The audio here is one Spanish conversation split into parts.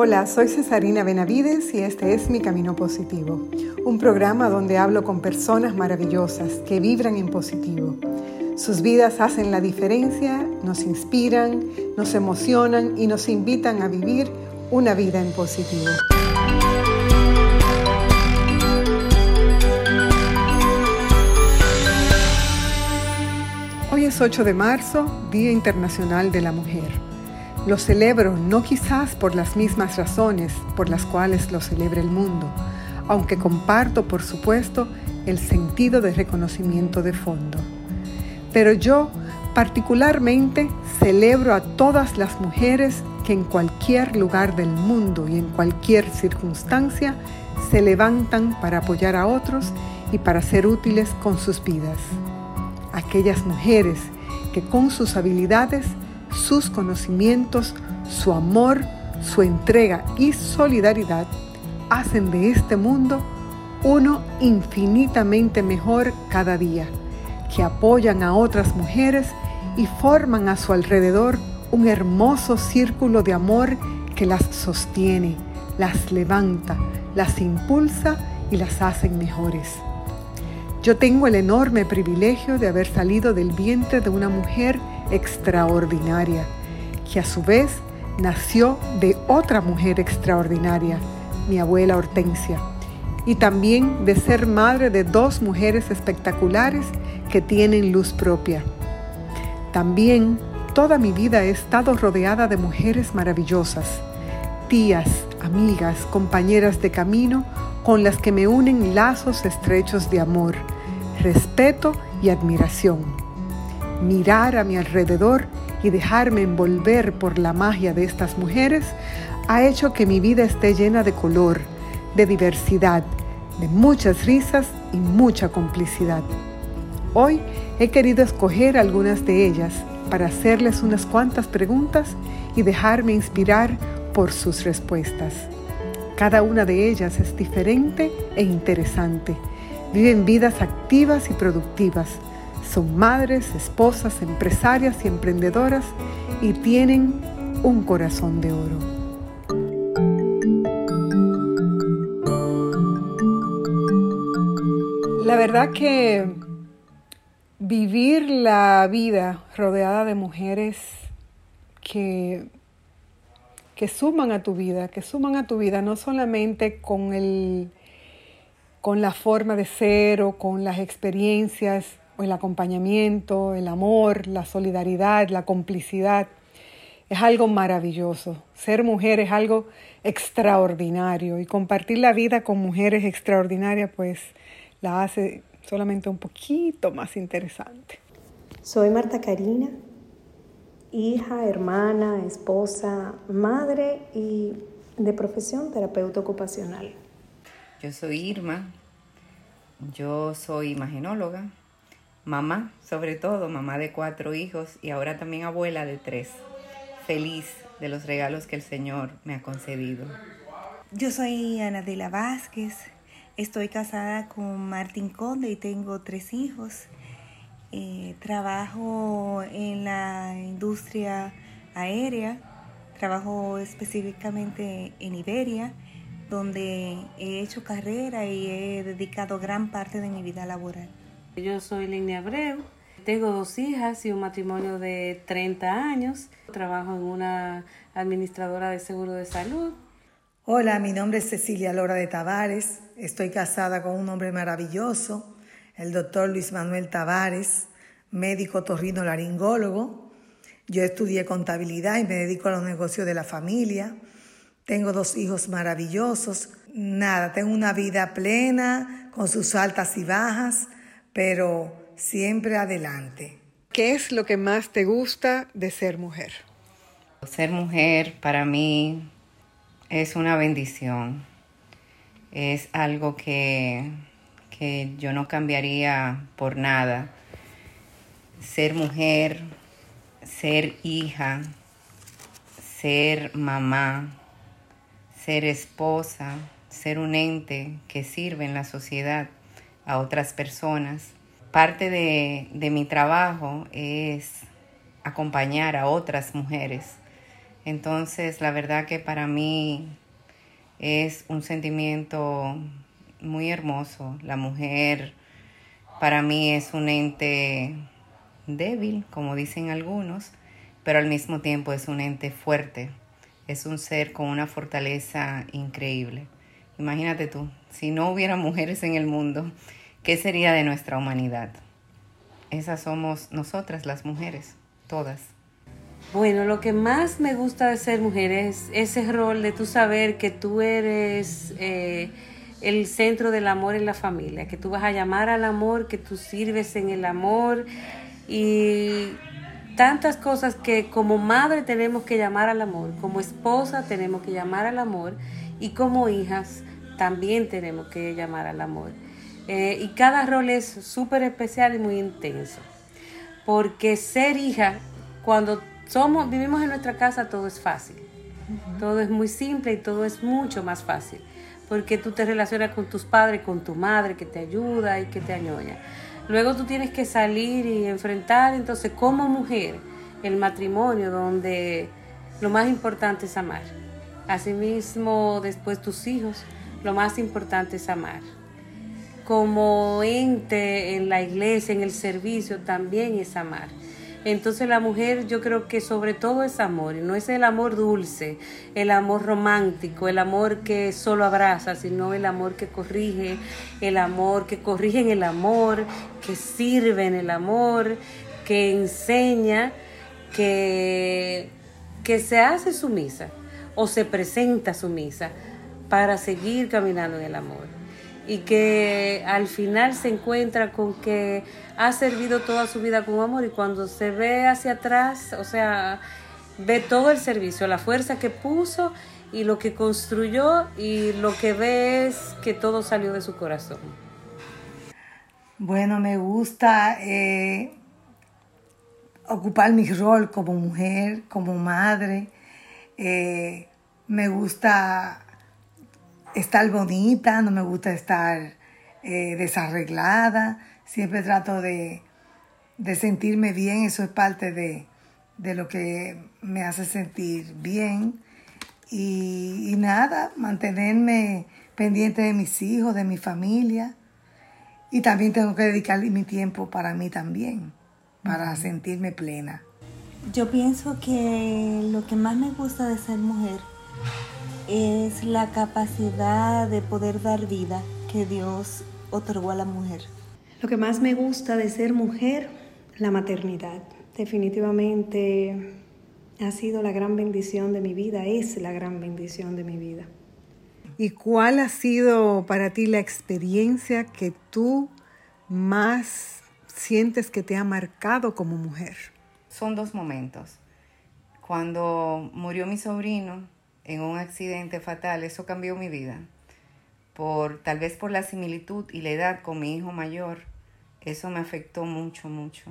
Hola, soy Cesarina Benavides y este es Mi Camino Positivo, un programa donde hablo con personas maravillosas que vibran en positivo. Sus vidas hacen la diferencia, nos inspiran, nos emocionan y nos invitan a vivir una vida en positivo. Hoy es 8 de marzo, Día Internacional de la Mujer. Lo celebro no quizás por las mismas razones por las cuales lo celebra el mundo, aunque comparto, por supuesto, el sentido de reconocimiento de fondo. Pero yo particularmente celebro a todas las mujeres que en cualquier lugar del mundo y en cualquier circunstancia se levantan para apoyar a otros y para ser útiles con sus vidas. Aquellas mujeres que con sus habilidades sus conocimientos, su amor, su entrega y solidaridad hacen de este mundo uno infinitamente mejor cada día, que apoyan a otras mujeres y forman a su alrededor un hermoso círculo de amor que las sostiene, las levanta, las impulsa y las hace mejores. Yo tengo el enorme privilegio de haber salido del vientre de una mujer extraordinaria, que a su vez nació de otra mujer extraordinaria, mi abuela Hortensia, y también de ser madre de dos mujeres espectaculares que tienen luz propia. También toda mi vida he estado rodeada de mujeres maravillosas, tías, amigas, compañeras de camino, con las que me unen lazos estrechos de amor, respeto y admiración mirar a mi alrededor y dejarme envolver por la magia de estas mujeres ha hecho que mi vida esté llena de color, de diversidad, de muchas risas y mucha complicidad. Hoy he querido escoger algunas de ellas para hacerles unas cuantas preguntas y dejarme inspirar por sus respuestas. Cada una de ellas es diferente e interesante. Viven vidas activas y productivas son madres, esposas, empresarias y emprendedoras y tienen un corazón de oro. La verdad que vivir la vida rodeada de mujeres que, que suman a tu vida, que suman a tu vida no solamente con, el, con la forma de ser o con las experiencias el acompañamiento, el amor, la solidaridad, la complicidad. Es algo maravilloso. Ser mujer es algo extraordinario y compartir la vida con mujeres extraordinarias pues la hace solamente un poquito más interesante. Soy Marta Karina, hija, hermana, esposa, madre y de profesión terapeuta ocupacional. Yo soy Irma, yo soy imagenóloga, mamá, sobre todo, mamá de cuatro hijos y ahora también abuela de tres. Feliz de los regalos que el Señor me ha concedido. Yo soy Anadela Vázquez, estoy casada con Martín Conde y tengo tres hijos. Eh, trabajo en la industria aérea, trabajo específicamente en Iberia, donde he hecho carrera y he dedicado gran parte de mi vida laboral. Yo soy Línea Abreu, tengo dos hijas y un matrimonio de 30 años. Trabajo en una administradora de seguro de salud. Hola, mi nombre es Cecilia Lora de Tavares. Estoy casada con un hombre maravilloso, el doctor Luis Manuel Tavares, médico torrino laringólogo. Yo estudié contabilidad y me dedico a los negocios de la familia. Tengo dos hijos maravillosos. Nada, tengo una vida plena con sus altas y bajas pero siempre adelante. ¿Qué es lo que más te gusta de ser mujer? Ser mujer para mí es una bendición. Es algo que, que yo no cambiaría por nada. Ser mujer, ser hija, ser mamá, ser esposa, ser un ente que sirve en la sociedad a otras personas. Parte de, mi trabajo es acompañar a otras mujeres Entonces, la verdad que para mí es un sentimiento muy hermoso. La mujer para mí es un ente débil, como dicen algunos, pero al mismo tiempo es un ente fuerte. Es un ser con una fortaleza increíble. Imagínate tú, si no hubiera mujeres en el mundo, ¿qué sería de nuestra humanidad? Esas somos nosotras las mujeres, todas. Bueno, lo que más me gusta de ser mujer es ese rol de tú saber que tú eres eh, el centro del amor en la familia, que tú vas a llamar al amor, que tú sirves en el amor y tantas cosas que como madre tenemos que llamar al amor, como esposa tenemos que llamar al amor y como hijas también tenemos que llamar al amor. Eh, y cada rol es súper especial y muy intenso. Porque ser hija, cuando somos, vivimos en nuestra casa, todo es fácil. Todo es muy simple y todo es mucho más fácil. Porque tú te relacionas con tus padres, con tu madre que te ayuda y que te añoña. Luego tú tienes que salir y enfrentar, entonces, como mujer, el matrimonio, donde lo más importante es amar. Asimismo, después tus hijos, lo más importante es amar como ente en la iglesia, en el servicio, también es amar. Entonces la mujer yo creo que sobre todo es amor, y no es el amor dulce, el amor romántico, el amor que solo abraza, sino el amor que corrige, el amor que corrige en el amor, que sirve en el amor, que enseña, que, que se hace sumisa o se presenta sumisa para seguir caminando en el amor y que al final se encuentra con que ha servido toda su vida con amor y cuando se ve hacia atrás, o sea, ve todo el servicio, la fuerza que puso y lo que construyó y lo que ve es que todo salió de su corazón. Bueno, me gusta eh, ocupar mi rol como mujer, como madre. Eh, me gusta estar bonita, no me gusta estar eh, desarreglada, siempre trato de, sentirme bien, eso es parte de, lo que me hace sentir bien. Y, nada, mantenerme pendiente de mis hijos, de mi familia. Y también tengo que dedicarle mi tiempo para mí también, para sentirme plena. Yo pienso que lo que más me gusta de ser mujer es la capacidad de poder dar vida que Dios otorgó a la mujer. Lo que más me gusta de ser mujer, la maternidad. Definitivamente ha sido la gran bendición de mi vida, es la gran bendición de mi vida. ¿Y cuál ha sido para ti la experiencia que tú más sientes que te ha marcado como mujer? Son dos momentos. Cuando murió mi sobrino, en un accidente fatal, eso cambió mi vida. Por, tal vez por la similitud y la edad con mi hijo mayor, eso me afectó mucho, mucho.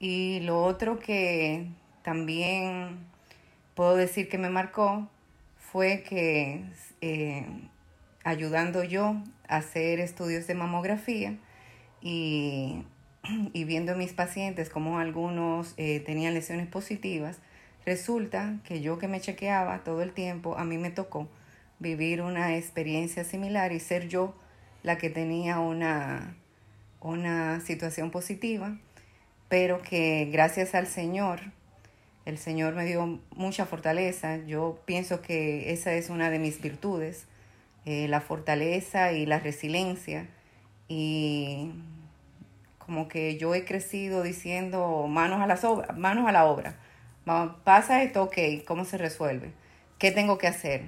Y lo otro que también puedo decir que me marcó fue que eh, ayudando yo a hacer estudios de mamografía y, y viendo mis pacientes como algunos eh, tenían lesiones positivas, Resulta que yo que me chequeaba todo el tiempo, a mí me tocó vivir una experiencia similar y ser yo la que tenía una, una situación positiva, pero que gracias al Señor, el Señor me dio mucha fortaleza. Yo pienso que esa es una de mis virtudes, eh, la fortaleza y la resiliencia. Y como que yo he crecido diciendo manos a, manos a la obra pasa esto, ok, ¿cómo se resuelve? ¿Qué tengo que hacer?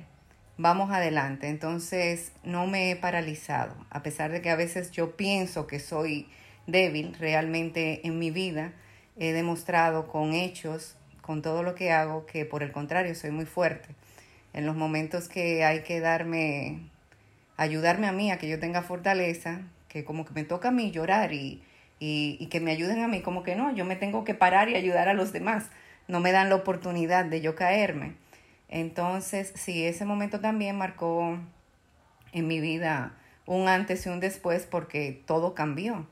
Vamos adelante. Entonces no me he paralizado, a pesar de que a veces yo pienso que soy débil, realmente en mi vida he demostrado con hechos, con todo lo que hago, que por el contrario soy muy fuerte. En los momentos que hay que darme, ayudarme a mí, a que yo tenga fortaleza, que como que me toca a mí llorar y, y que me ayuden a mí, como que no, yo me tengo que parar y ayudar a los demás no me dan la oportunidad de yo caerme. Entonces, sí, ese momento también marcó en mi vida un antes y un después porque todo cambió.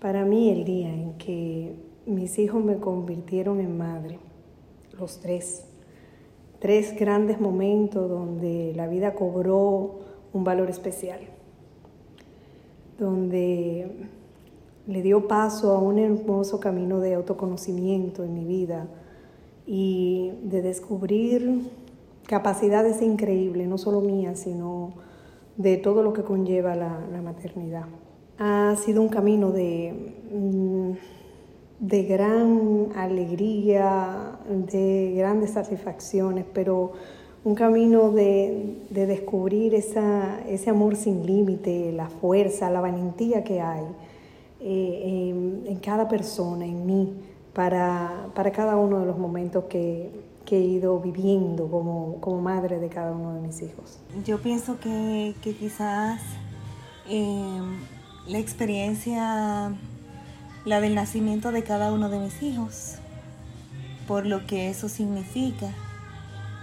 Para mí el día en que mis hijos me convirtieron en madre, los tres, tres grandes momentos donde la vida cobró un valor especial, donde le dio paso a un hermoso camino de autoconocimiento en mi vida y de descubrir capacidades increíbles, no solo mías, sino de todo lo que conlleva la, maternidad. Ha sido un camino de... Mm, de gran alegría, de grandes satisfacciones, pero un camino de, descubrir ese amor sin límite, la fuerza, la valentía que hay eh, en, cada persona, en mí, para, cada uno de los momentos que, he ido viviendo como, madre de cada uno de mis hijos. Yo pienso que, quizás eh, la experiencia la del nacimiento de cada uno de mis hijos, por lo que eso significa.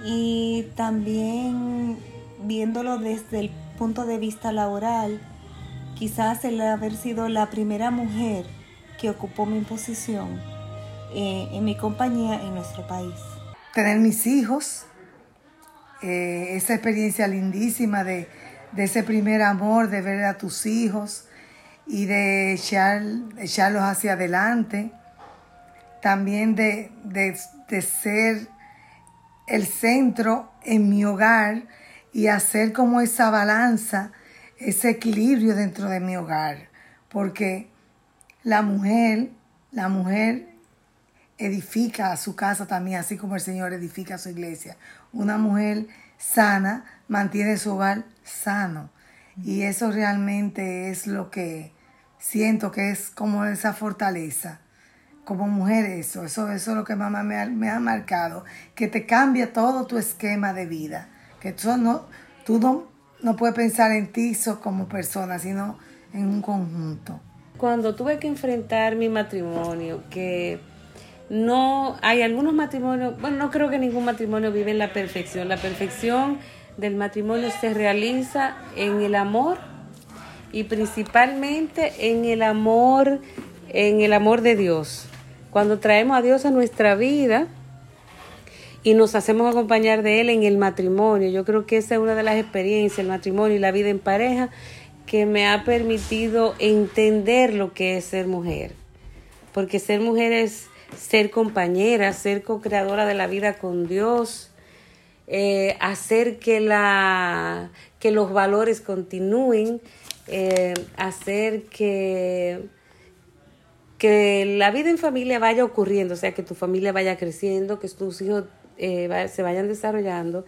Y también viéndolo desde el punto de vista laboral, quizás el haber sido la primera mujer que ocupó mi posición eh, en mi compañía en nuestro país. Tener mis hijos, eh, esa experiencia lindísima de, de ese primer amor, de ver a tus hijos, y de echarlos hacia adelante, también de, de, ser el centro en mi hogar y hacer como esa balanza, ese equilibrio dentro de mi hogar, porque la mujer, la mujer edifica a su casa también, así como el Señor edifica su iglesia. Una mujer sana mantiene su hogar sano. Y eso realmente es lo que siento que es como esa fortaleza. Como mujer eso, eso, eso es lo que mamá me ha, me ha marcado, que te cambia todo tu esquema de vida, que tú no, tú no, no puedes pensar en ti como persona, sino en un conjunto. Cuando tuve que enfrentar mi matrimonio, que no hay algunos matrimonios, bueno, no creo que ningún matrimonio vive en la perfección. La perfección del matrimonio se realiza en el amor y principalmente en el amor, en el amor de Dios. Cuando traemos a Dios a nuestra vida y nos hacemos acompañar de Él en el matrimonio, yo creo que esa es una de las experiencias, el matrimonio y la vida en pareja, que me ha permitido entender lo que es ser mujer. Porque ser mujer es ser compañera, ser co-creadora de la vida con Dios, eh, hacer que, la, que los valores continúen, eh, hacer que, que la vida en familia vaya ocurriendo, o sea, que tu familia vaya creciendo, que tus hijos eh, se vayan desarrollando.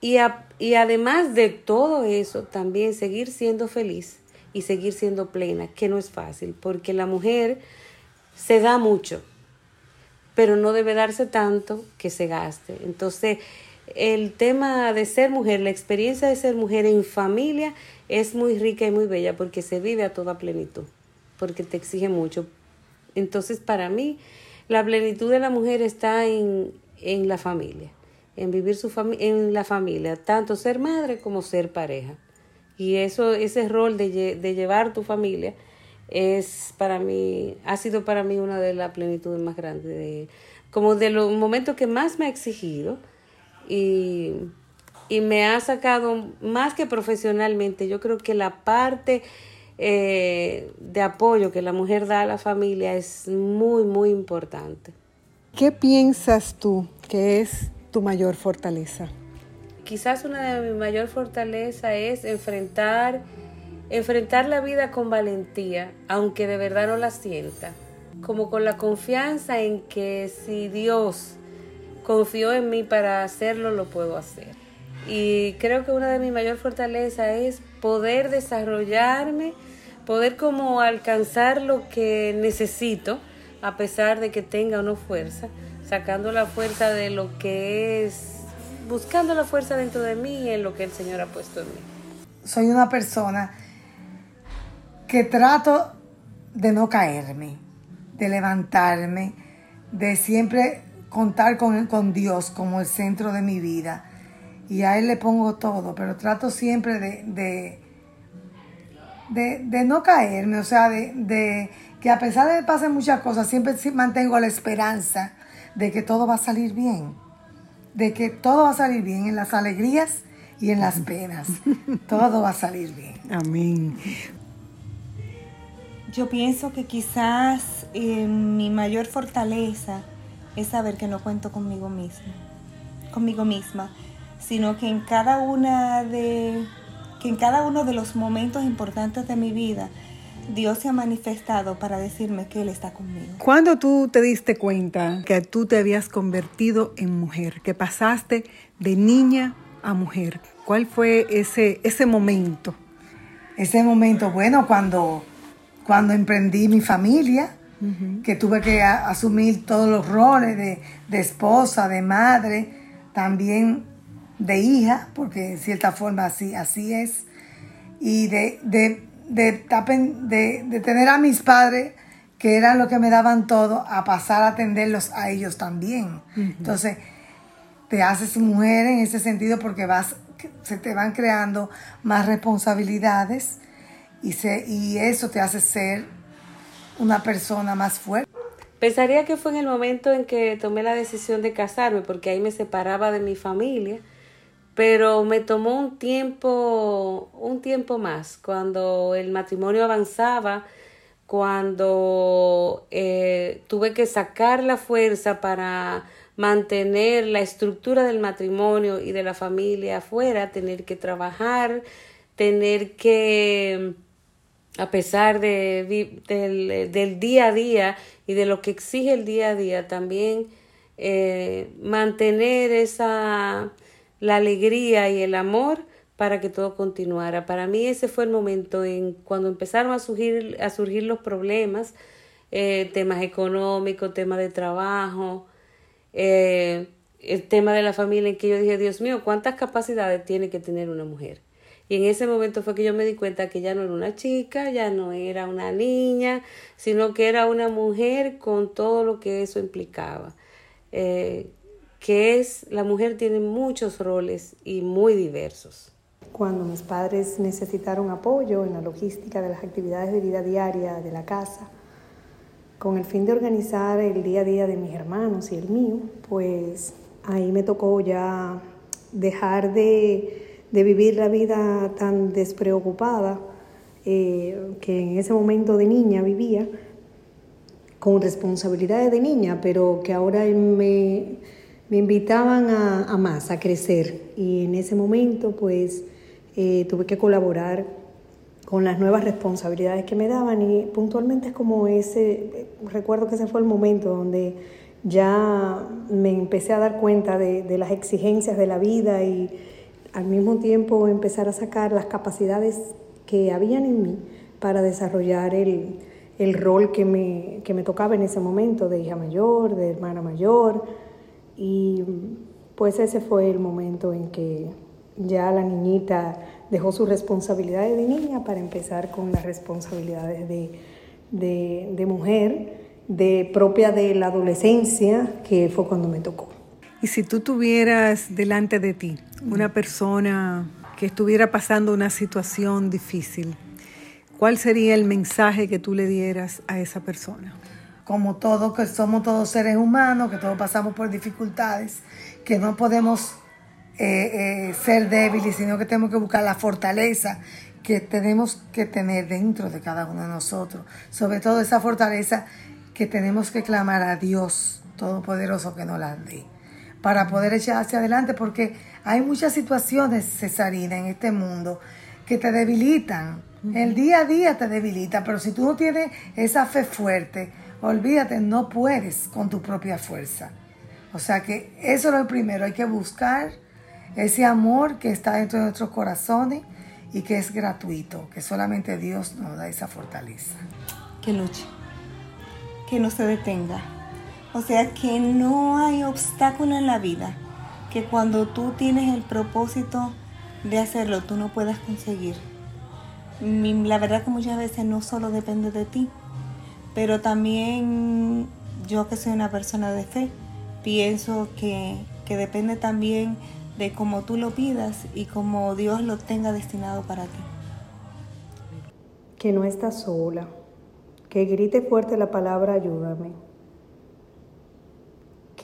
Y, y además de todo eso, también seguir siendo feliz y seguir siendo plena, que no es fácil, porque la mujer se da mucho, pero no debe darse tanto que se gaste. Entonces, el tema de ser mujer, la experiencia de ser mujer en familia es muy rica y muy bella porque se vive a toda plenitud, porque te exige mucho. Entonces, para mí, la plenitud de la mujer está en, en la familia, en vivir su en la familia, tanto ser madre como ser pareja. Y eso, ese rol de, de llevar tu familia es para mí, ha sido para mí una de las plenitudes más grandes, de, como de los momentos que más me ha exigido y, me ha sacado más que profesionalmente. Yo creo que la parte eh, de apoyo que la mujer da a la familia es muy, muy importante. ¿Qué piensas tú que es tu mayor fortaleza? Quizás una de mis mayor fortaleza es enfrentar, enfrentar la vida con valentía, aunque de verdad no la sienta, como con la confianza en que si Dios confío en mí para hacerlo, lo puedo hacer. Y creo que una de mis mayor fortaleza es poder desarrollarme, poder como alcanzar lo que necesito, a pesar de que tenga o no fuerza, sacando la fuerza de lo que es, buscando la fuerza dentro de mí y en lo que el Señor ha puesto en mí. Soy una persona que trato de no caerme, de levantarme, de siempre contar con, con Dios como el centro de mi vida. Y a Él le pongo todo, pero trato siempre de, de, no caerme, o sea, de, que a pesar de que pasen muchas cosas, siempre mantengo la esperanza de que todo va a salir bien. de que todo va a salir bien en las alegrías y en las penas. todo va a salir bien. Amén. Yo pienso que quizás eh, mi mayor fortaleza es saber que no cuento conmigo misma, conmigo misma, sino que en cada una de que en cada uno de los momentos importantes de mi vida Dios se ha manifestado para decirme que Él está conmigo. ¿Cuándo tú te diste cuenta que tú te habías convertido en mujer, que pasaste de niña a mujer? ¿Cuál fue ese, ese momento? Ese momento, bueno, cuando, cuando emprendí mi familia, que tuve que asumir todos los roles de, de, esposa, de madre, también de hija, porque en cierta forma así, así es, y de, de de, de, tener a mis padres, que eran los que me daban todo, a pasar a atenderlos a ellos también. Entonces, te haces mujer en ese sentido porque vas, se te van creando más responsabilidades y, se, y eso te hace ser una persona más fuerte. Pensaría que fue en el momento en que tomé la decisión de casarme, porque ahí me separaba de mi familia pero me tomó un tiempo, un tiempo más, cuando el matrimonio avanzaba, cuando eh, tuve que sacar la fuerza para mantener la estructura del matrimonio y de la familia afuera, tener que trabajar, tener que, a pesar de, del, día a día y de lo que exige el día a día, también eh, mantener esa la alegría y el amor para que todo continuara. Para mí ese fue el momento en cuando empezaron a surgir, a surgir los problemas, eh, temas económicos, temas de trabajo, eh, el tema de la familia, en que yo dije, Dios mío, ¿cuántas capacidades tiene que tener una mujer? Y en ese momento fue que yo me di cuenta que ya no era una chica, ya no era una niña, sino que era una mujer con todo lo que eso implicaba. Eh, que es la mujer tiene muchos roles y muy diversos. Cuando mis padres necesitaron apoyo en la logística de las actividades de vida diaria de la casa, con el fin de organizar el día a día de mis hermanos y el mío, pues ahí me tocó ya dejar de, vivir la vida tan despreocupada eh, que en ese momento de niña vivía, con responsabilidades de niña, pero que ahora me me invitaban a, más, a crecer. Y en ese momento, pues, eh, tuve que colaborar con las nuevas responsabilidades que me daban y puntualmente es como ese, recuerdo que ese fue el momento donde ya me empecé a dar cuenta de, las exigencias de la vida y al mismo tiempo empezar a sacar las capacidades que habían en mí para desarrollar el, el rol que me, que me tocaba en ese momento de hija mayor, de hermana mayor, y pues ese fue el momento en que ya la niñita dejó sus responsabilidades de niña para empezar con las responsabilidades de, mujer, de propia de la adolescencia, que fue cuando me tocó. Y si tú tuvieras delante de ti una persona que estuviera pasando una situación difícil, ¿cuál sería el mensaje que tú le dieras a esa persona? como todos, que somos todos seres humanos, que todos pasamos por dificultades, que no podemos eh, eh, ser débiles, sino que tenemos que buscar la fortaleza que tenemos que tener dentro de cada uno de nosotros. Sobre todo esa fortaleza que tenemos que clamar a Dios Todopoderoso que nos la dé para poder echar hacia adelante, porque hay muchas situaciones, Cesarina, en este mundo que te debilitan. El día a día te debilita, pero si tú no tienes esa fe fuerte, olvídate, no puedes con tu propia fuerza. O sea que eso es lo primero, hay que buscar ese amor que está dentro de nuestros corazones y que es gratuito, que solamente Dios nos da esa fortaleza. Que luche, que no se detenga. O sea que no hay obstáculo en la vida que cuando tú tienes el propósito de hacerlo, tú no puedas conseguir. La verdad que muchas veces no solo depende de ti, pero también yo que soy una persona de fe, pienso que, depende también de cómo tú lo pidas y cómo Dios lo tenga destinado para ti. Que no estás sola, que grite fuerte la palabra ayúdame,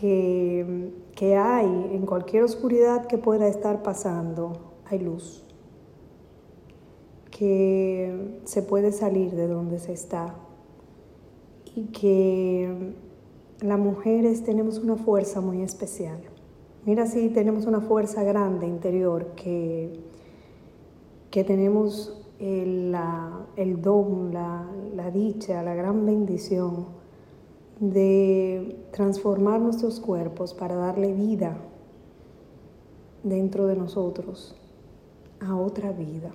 que, que hay en cualquier oscuridad que pueda estar pasando, hay luz, que se puede salir de donde se está y que las mujeres tenemos una fuerza muy especial. Mira si tenemos una fuerza grande interior que, que tenemos el, el don, la, la dicha, la gran bendición de transformar nuestros cuerpos para darle vida dentro de nosotros a otra vida.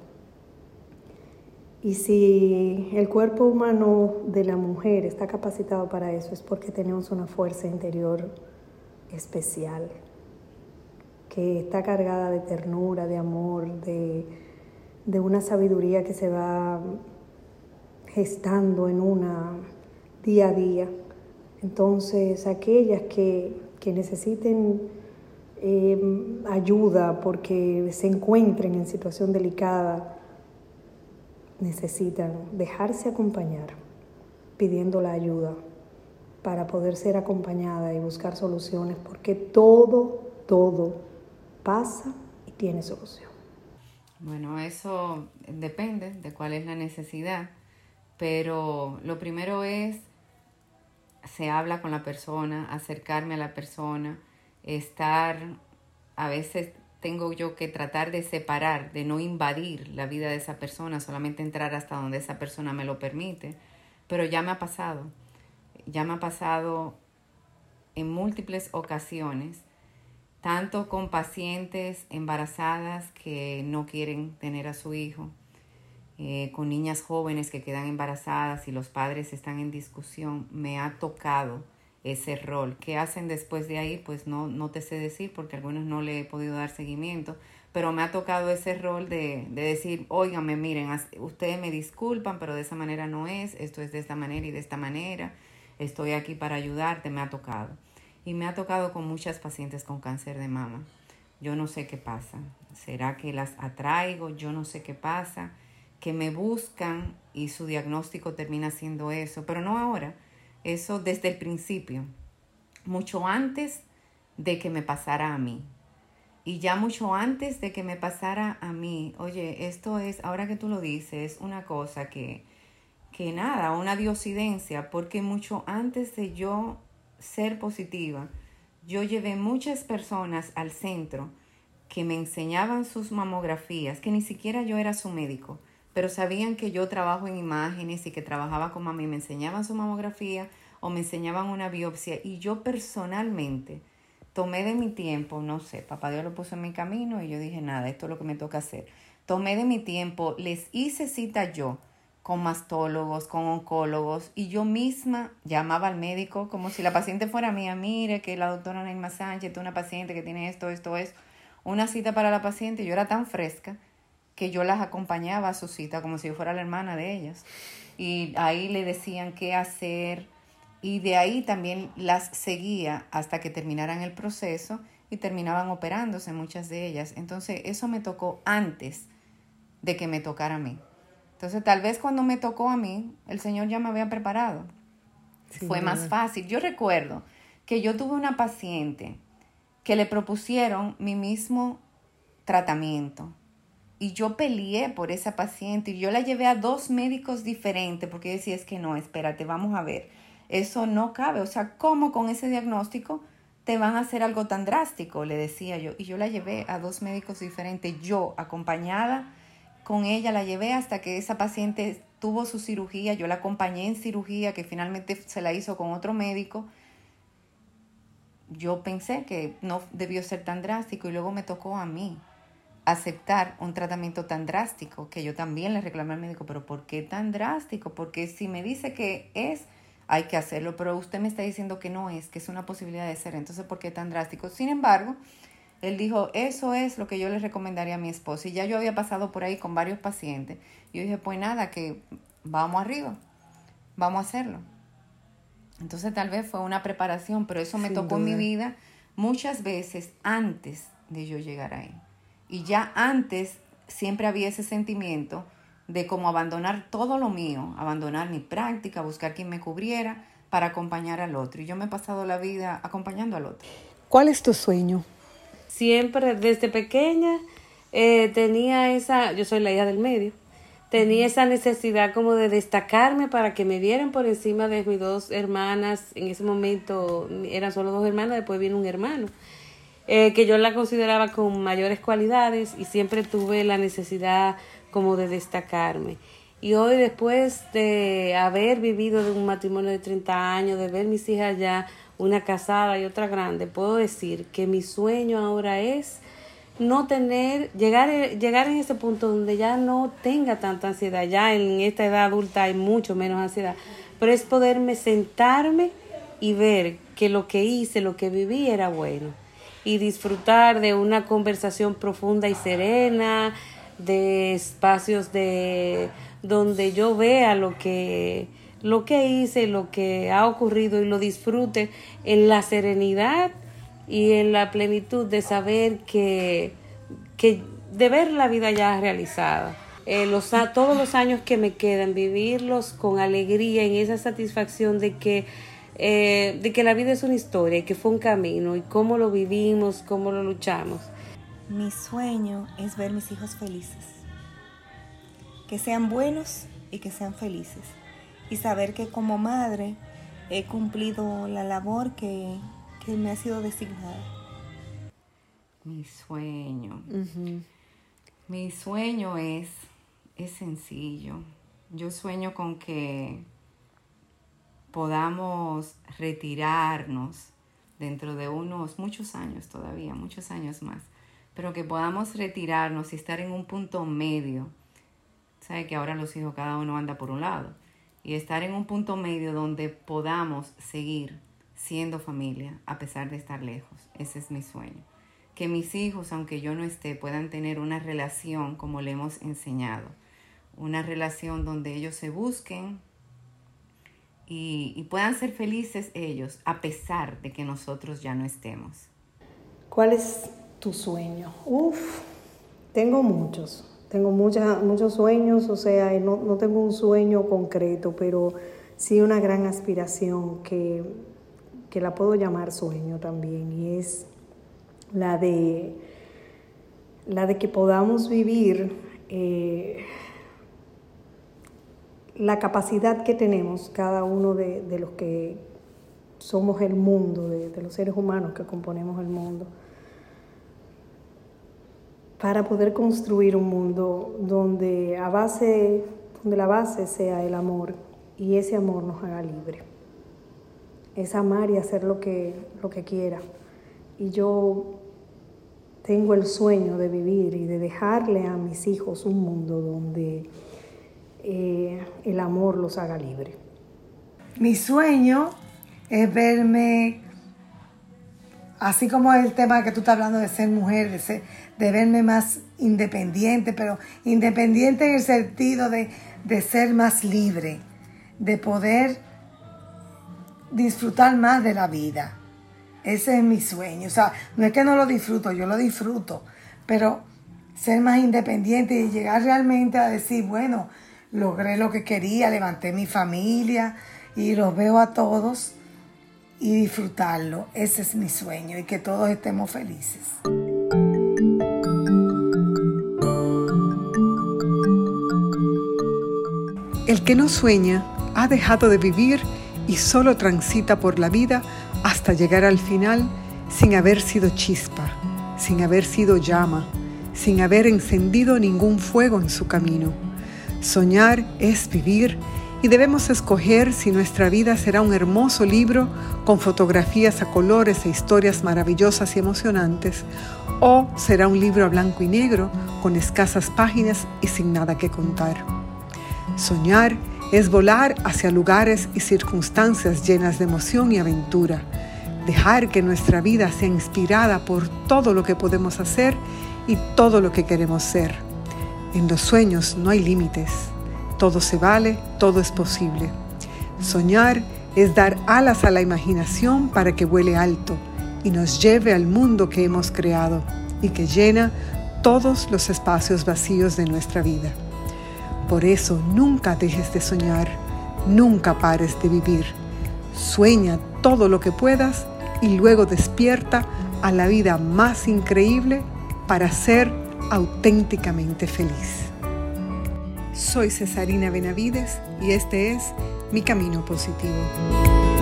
Y si el cuerpo humano de la mujer está capacitado para eso, es porque tenemos una fuerza interior especial, que está cargada de ternura, de amor, de, de una sabiduría que se va gestando en una día a día. Entonces, aquellas que, que necesiten eh, ayuda porque se encuentren en situación delicada, necesitan dejarse acompañar pidiendo la ayuda para poder ser acompañada y buscar soluciones, porque todo, todo pasa y tiene solución. Bueno, eso depende de cuál es la necesidad, pero lo primero es, se habla con la persona, acercarme a la persona, estar a veces tengo yo que tratar de separar, de no invadir la vida de esa persona, solamente entrar hasta donde esa persona me lo permite. Pero ya me ha pasado, ya me ha pasado en múltiples ocasiones, tanto con pacientes embarazadas que no quieren tener a su hijo, eh, con niñas jóvenes que quedan embarazadas y los padres están en discusión, me ha tocado ese rol. ¿Qué hacen después de ahí? Pues no, no te sé decir porque algunos no le he podido dar seguimiento, pero me ha tocado ese rol de, de decir, óigame, miren, ustedes me disculpan, pero de esa manera no es, esto es de esta manera y de esta manera, estoy aquí para ayudarte, me ha tocado. Y me ha tocado con muchas pacientes con cáncer de mama. Yo no sé qué pasa. ¿Será que las atraigo? Yo no sé qué pasa. Que me buscan y su diagnóstico termina siendo eso, pero no ahora eso desde el principio, mucho antes de que me pasara a mí. Y ya mucho antes de que me pasara a mí, oye, esto es, ahora que tú lo dices, una cosa que, que nada, una diosidencia, porque mucho antes de yo ser positiva, yo llevé muchas personas al centro que me enseñaban sus mamografías, que ni siquiera yo era su médico, pero sabían que yo trabajo en imágenes y que trabajaba con mami, me enseñaban su mamografía o me enseñaban una biopsia y yo personalmente tomé de mi tiempo, no sé, papá Dios lo puso en mi camino y yo dije, nada, esto es lo que me toca hacer. Tomé de mi tiempo, les hice cita yo con mastólogos, con oncólogos, y yo misma llamaba al médico como si la paciente fuera mía, mire que la doctora Neymar Sánchez es una paciente que tiene esto, esto, es una cita para la paciente, yo era tan fresca que yo las acompañaba a su cita como si yo fuera la hermana de ellas. Y ahí le decían qué hacer y de ahí también las seguía hasta que terminaran el proceso y terminaban operándose muchas de ellas. Entonces eso me tocó antes de que me tocara a mí. Entonces tal vez cuando me tocó a mí, el Señor ya me había preparado. Fue más fácil. Yo recuerdo que yo tuve una paciente que le propusieron mi mismo tratamiento y yo peleé por esa paciente y yo la llevé a dos médicos diferentes porque decía, es que no, espérate, vamos a ver, eso no cabe, o sea, ¿cómo con ese diagnóstico te van a hacer algo tan drástico? Le decía yo, y yo la llevé a dos médicos diferentes, yo acompañada con ella, la llevé hasta que esa paciente tuvo su cirugía, yo la acompañé en cirugía, que finalmente se la hizo con otro médico. Yo pensé que no debió ser tan drástico y luego me tocó a mí aceptar un tratamiento tan drástico que yo también le reclamé al médico, pero ¿por qué tan drástico? Porque si me dice que es, hay que hacerlo, pero usted me está diciendo que no es, que es una posibilidad de ser, entonces ¿por qué tan drástico? Sin embargo, él dijo, eso es lo que yo le recomendaría a mi esposo. Y ya yo había pasado por ahí con varios pacientes. Yo dije, pues nada, que vamos arriba, vamos a hacerlo. Entonces tal vez fue una preparación, pero eso me tocó en mi vida muchas veces antes de yo llegar ahí. Y ya antes siempre había ese sentimiento de como abandonar todo lo mío, abandonar mi práctica, buscar quien me cubriera para acompañar al otro. Y yo me he pasado la vida acompañando al otro. ¿Cuál es tu sueño? Siempre, desde pequeña, eh, tenía esa, yo soy la hija del medio, tenía esa necesidad como de destacarme para que me vieran por encima de mis dos hermanas. En ese momento eran solo dos hermanas, después viene un hermano. Eh, que yo la consideraba con mayores cualidades y siempre tuve la necesidad como de destacarme. Y hoy después de haber vivido de un matrimonio de 30 años, de ver mis hijas ya, una casada y otra grande, puedo decir que mi sueño ahora es no tener, llegar, llegar en ese punto donde ya no tenga tanta ansiedad, ya en esta edad adulta hay mucho menos ansiedad, pero es poderme sentarme y ver que lo que hice, lo que viví era bueno y disfrutar de una conversación profunda y serena, de espacios de donde yo vea lo que lo que hice, lo que ha ocurrido y lo disfrute en la serenidad y en la plenitud de saber que, que de ver la vida ya realizada. Eh, todos los años que me quedan, vivirlos con alegría, en esa satisfacción de que, eh, de que la vida es una historia y que fue un camino y cómo lo vivimos, cómo lo luchamos. Mi sueño es ver mis hijos felices, que sean buenos y que sean felices, y saber que como madre he cumplido la labor que, que me ha sido designada. Mi sueño. Mi sueño es, es sencillo. Yo sueño con que podamos retirarnos dentro de unos muchos años todavía, muchos años más, pero que podamos retirarnos y estar en un punto medio. Sabe que ahora los hijos cada uno anda por un lado y estar en un punto medio donde podamos seguir siendo familia a pesar de estar lejos. Ese es mi sueño. Que mis hijos, aunque yo no esté, puedan tener una relación como le hemos enseñado. Una relación donde ellos se busquen y, puedan ser felices ellos a pesar de que nosotros ya no estemos. ¿Cuál es tu sueño? Uf, tengo muchos. Tengo muchos sueños, o sea, no, no tengo un sueño concreto, pero sí una gran aspiración que que la puedo llamar sueño también, y es la de, la de que podamos vivir eh, la capacidad que tenemos cada uno de, los que somos el mundo, de, de, los seres humanos que componemos el mundo, para poder construir un mundo donde, a base, donde la base sea el amor y ese amor nos haga libre es amar y hacer lo que, lo que quiera. Y yo tengo el sueño de vivir y de dejarle a mis hijos un mundo donde eh, el amor los haga libre. Mi sueño es verme, así como el tema que tú estás hablando de ser mujer, de, ser, de verme más independiente, pero independiente en el sentido de, de ser más libre, de poder disfrutar más de la vida. Ese es mi sueño. O sea, no es que no lo disfruto, yo lo disfruto, pero ser más independiente y llegar realmente a decir, bueno, logré lo que quería, levanté mi familia y los veo a todos y disfrutarlo. Ese es mi sueño y que todos estemos felices. El que no sueña ha dejado de vivir y solo transita por la vida hasta llegar al final sin haber sido chispa, sin haber sido llama, sin haber encendido ningún fuego en su camino. Soñar es vivir y debemos escoger si nuestra vida será un hermoso libro con fotografías a colores e historias maravillosas y emocionantes, o será un libro a blanco y negro con escasas páginas y sin nada que contar. Soñar es volar hacia lugares y circunstancias llenas de emoción y aventura. Dejar que nuestra vida sea inspirada por todo lo que podemos hacer y todo lo que queremos ser. En los sueños no hay límites. Todo se vale, todo es posible. Soñar es dar alas a la imaginación para que vuele alto y nos lleve al mundo que hemos creado y que llena todos los espacios vacíos de nuestra vida. Por eso nunca dejes de soñar, nunca pares de vivir. Sueña todo lo que puedas y luego despierta a la vida más increíble para ser auténticamente feliz. Soy Cesarina Benavides y este es Mi Camino Positivo.